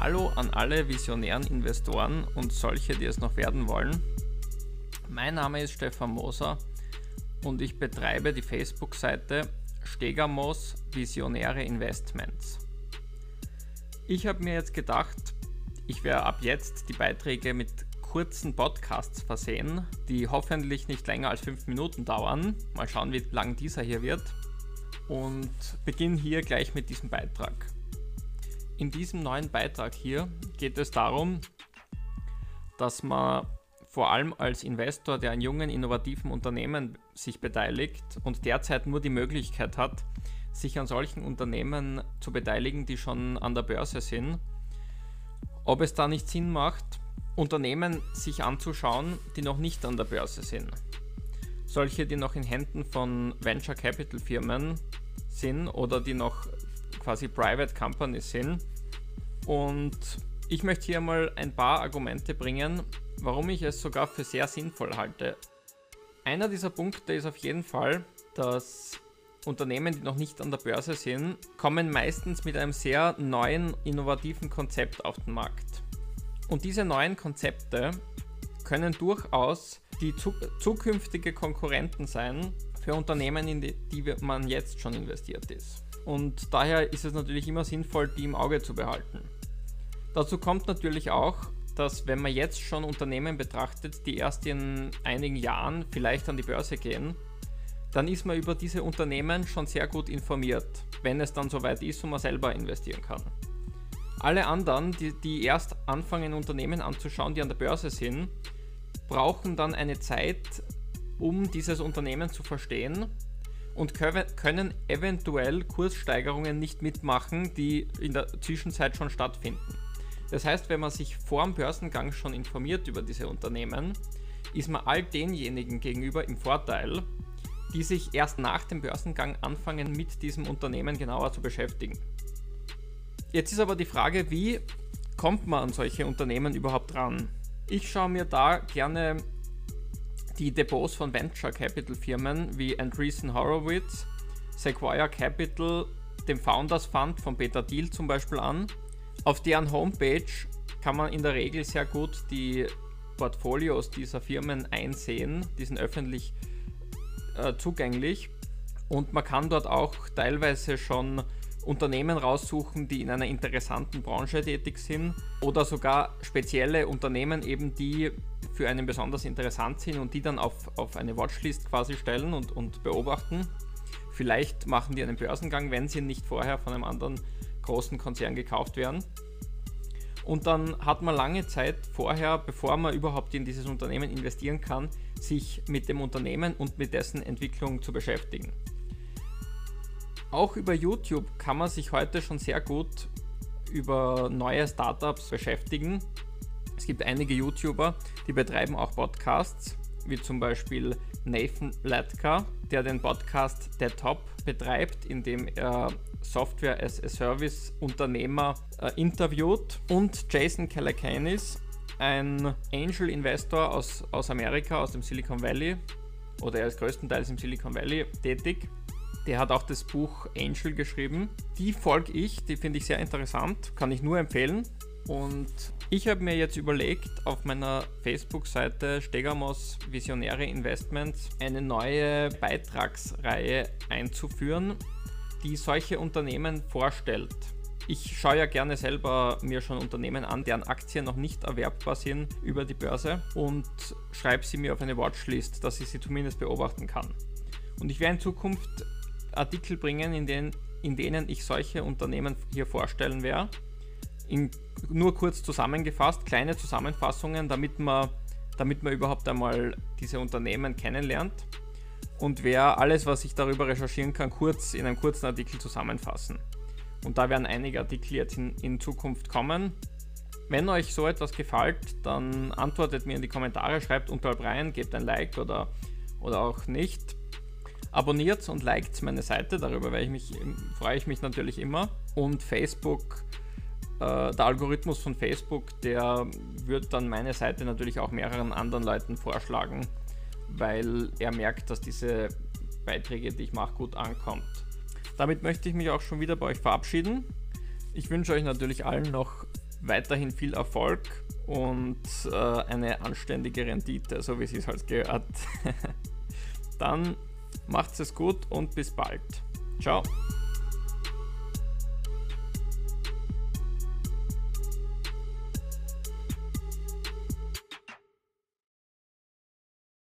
Hallo an alle visionären Investoren und solche, die es noch werden wollen. Mein Name ist Stefan Moser und ich betreibe die Facebook-Seite Stegamos Visionäre Investments. Ich habe mir jetzt gedacht, ich werde ab jetzt die Beiträge mit kurzen Podcasts versehen, die hoffentlich nicht länger als fünf Minuten dauern. Mal schauen, wie lang dieser hier wird. Und beginne hier gleich mit diesem Beitrag. In diesem neuen Beitrag hier geht es darum, dass man vor allem als Investor, der an jungen, innovativen Unternehmen sich beteiligt und derzeit nur die Möglichkeit hat, sich an solchen Unternehmen zu beteiligen, die schon an der Börse sind, ob es da nicht Sinn macht, Unternehmen sich anzuschauen, die noch nicht an der Börse sind. Solche, die noch in Händen von Venture Capital Firmen sind oder die noch quasi Private Companies sind. Und ich möchte hier mal ein paar Argumente bringen, warum ich es sogar für sehr sinnvoll halte. Einer dieser Punkte ist auf jeden Fall, dass Unternehmen, die noch nicht an der Börse sind, kommen meistens mit einem sehr neuen, innovativen Konzept auf den Markt. Und diese neuen Konzepte können durchaus die zu zukünftige Konkurrenten sein für Unternehmen, in die, man jetzt schon investiert ist. Und daher ist es natürlich immer sinnvoll, die im Auge zu behalten. Dazu kommt natürlich auch, dass wenn man jetzt schon Unternehmen betrachtet, die erst in einigen Jahren vielleicht an die Börse gehen, dann ist man über diese Unternehmen schon sehr gut informiert, wenn es dann soweit ist und man selber investieren kann. Alle anderen, die, die erst anfangen, Unternehmen anzuschauen, die an der Börse sind, brauchen dann eine Zeit, um dieses Unternehmen zu verstehen und können eventuell Kurssteigerungen nicht mitmachen, die in der Zwischenzeit schon stattfinden. Das heißt, wenn man sich vor dem Börsengang schon informiert über diese Unternehmen, ist man all denjenigen gegenüber im Vorteil, die sich erst nach dem Börsengang anfangen, mit diesem Unternehmen genauer zu beschäftigen. Jetzt ist aber die Frage, wie kommt man an solche Unternehmen überhaupt ran? Ich schaue mir da gerne die Depots von Venture Capital Firmen wie Andreessen Horowitz, Sequoia Capital, dem Founders Fund von Peter Thiel zum Beispiel an. Auf deren Homepage kann man in der Regel sehr gut die Portfolios dieser Firmen einsehen. Die sind öffentlich äh, zugänglich und man kann dort auch teilweise schon Unternehmen raussuchen, die in einer interessanten Branche tätig sind oder sogar spezielle Unternehmen eben, die für einen besonders interessant sind und die dann auf, auf eine Watchlist quasi stellen und, und beobachten. Vielleicht machen die einen Börsengang, wenn sie nicht vorher von einem anderen großen Konzern gekauft werden. Und dann hat man lange Zeit vorher, bevor man überhaupt in dieses Unternehmen investieren kann, sich mit dem Unternehmen und mit dessen Entwicklung zu beschäftigen. Auch über YouTube kann man sich heute schon sehr gut über neue Startups beschäftigen. Es gibt einige YouTuber, die betreiben auch Podcasts, wie zum Beispiel Nathan Latka, der den Podcast The Top betreibt, in dem er Software as a Service Unternehmer äh, interviewt und Jason Calacanis, ein Angel Investor aus, aus Amerika, aus dem Silicon Valley, oder er ist größtenteils im Silicon Valley tätig. Der hat auch das Buch Angel geschrieben. Die folge ich, die finde ich sehr interessant, kann ich nur empfehlen. Und ich habe mir jetzt überlegt, auf meiner Facebook-Seite Stegamos Visionäre Investments eine neue Beitragsreihe einzuführen, die solche Unternehmen vorstellt. Ich schaue ja gerne selber mir schon Unternehmen an, deren Aktien noch nicht erwerbbar sind über die Börse und schreibe sie mir auf eine Watchlist, dass ich sie zumindest beobachten kann. Und ich werde in Zukunft Artikel bringen, in denen, in denen ich solche Unternehmen hier vorstellen werde. In, nur kurz zusammengefasst, kleine Zusammenfassungen, damit man, damit man überhaupt einmal diese Unternehmen kennenlernt und wer alles, was ich darüber recherchieren kann, kurz in einem kurzen Artikel zusammenfassen. Und da werden einige Artikel jetzt in, in Zukunft kommen. Wenn euch so etwas gefällt, dann antwortet mir in die Kommentare, schreibt unterhalb rein, gebt ein Like oder, oder auch nicht. Abonniert und liked meine Seite, darüber ich mich, freue ich mich natürlich immer. Und Facebook, äh, der Algorithmus von Facebook, der wird dann meine Seite natürlich auch mehreren anderen Leuten vorschlagen weil er merkt, dass diese Beiträge, die ich mache, gut ankommt. Damit möchte ich mich auch schon wieder bei euch verabschieden. Ich wünsche euch natürlich allen noch weiterhin viel Erfolg und äh, eine anständige Rendite, so wie es halt gehört. Dann macht es gut und bis bald. Ciao.